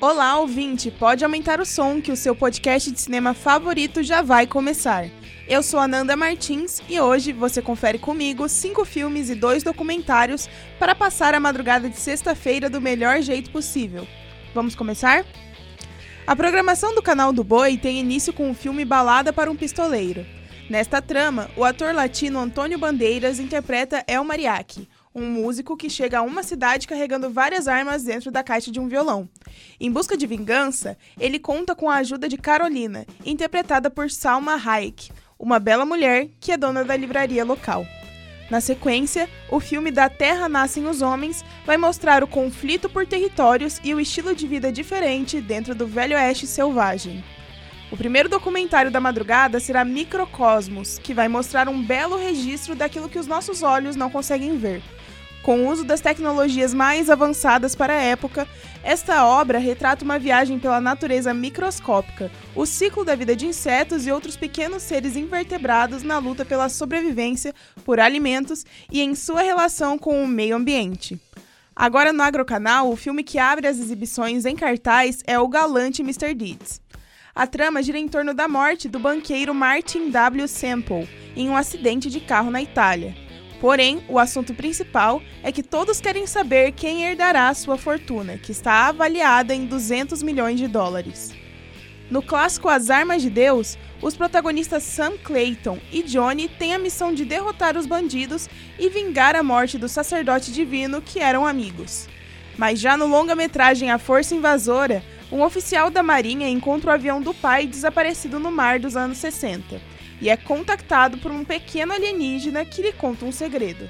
Olá, ouvinte! Pode aumentar o som que o seu podcast de cinema favorito já vai começar. Eu sou Ananda Martins e hoje você confere comigo cinco filmes e dois documentários para passar a madrugada de sexta-feira do melhor jeito possível. Vamos começar? A programação do canal do Boi tem início com o filme Balada para um Pistoleiro. Nesta trama, o ator latino Antônio Bandeiras interpreta El Mariachi, um músico que chega a uma cidade carregando várias armas dentro da caixa de um violão. Em busca de vingança, ele conta com a ajuda de Carolina, interpretada por Salma Hayek, uma bela mulher que é dona da livraria local. Na sequência, o filme Da Terra Nascem os Homens vai mostrar o conflito por territórios e o estilo de vida diferente dentro do Velho Oeste selvagem. O primeiro documentário da madrugada será Microcosmos, que vai mostrar um belo registro daquilo que os nossos olhos não conseguem ver. Com o uso das tecnologias mais avançadas para a época, esta obra retrata uma viagem pela natureza microscópica, o ciclo da vida de insetos e outros pequenos seres invertebrados na luta pela sobrevivência por alimentos e em sua relação com o meio ambiente. Agora no Agrocanal, o filme que abre as exibições em cartaz é O Galante Mr. Deeds. A trama gira em torno da morte do banqueiro Martin W. Semple em um acidente de carro na Itália. Porém, o assunto principal é que todos querem saber quem herdará sua fortuna, que está avaliada em 200 milhões de dólares. No clássico As Armas de Deus, os protagonistas Sam Clayton e Johnny têm a missão de derrotar os bandidos e vingar a morte do sacerdote divino que eram amigos. Mas já no longa-metragem A Força Invasora, um oficial da Marinha encontra o avião do pai desaparecido no mar dos anos 60 e é contactado por um pequeno alienígena que lhe conta um segredo.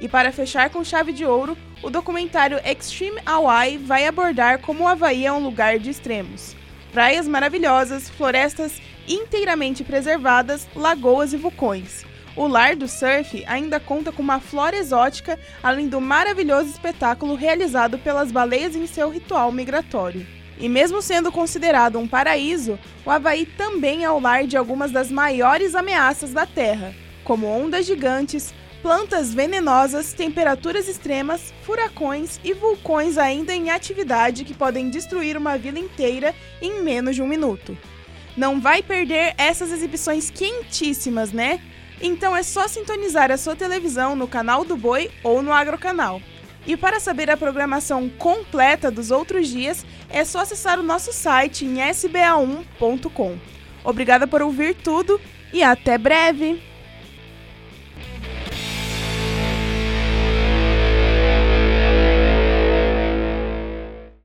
E para fechar com chave de ouro, o documentário Extreme Hawaii vai abordar como o Havaí é um lugar de extremos. Praias maravilhosas, florestas inteiramente preservadas, lagoas e vulcões. O lar do surf ainda conta com uma flora exótica, além do maravilhoso espetáculo realizado pelas baleias em seu ritual migratório. E mesmo sendo considerado um paraíso, o Havaí também é o lar de algumas das maiores ameaças da Terra, como ondas gigantes, plantas venenosas, temperaturas extremas, furacões e vulcões ainda em atividade que podem destruir uma vila inteira em menos de um minuto. Não vai perder essas exibições quentíssimas, né? Então é só sintonizar a sua televisão no canal do Boi ou no Agrocanal. E para saber a programação completa dos outros dias, é só acessar o nosso site em sba1.com. Obrigada por ouvir tudo e até breve!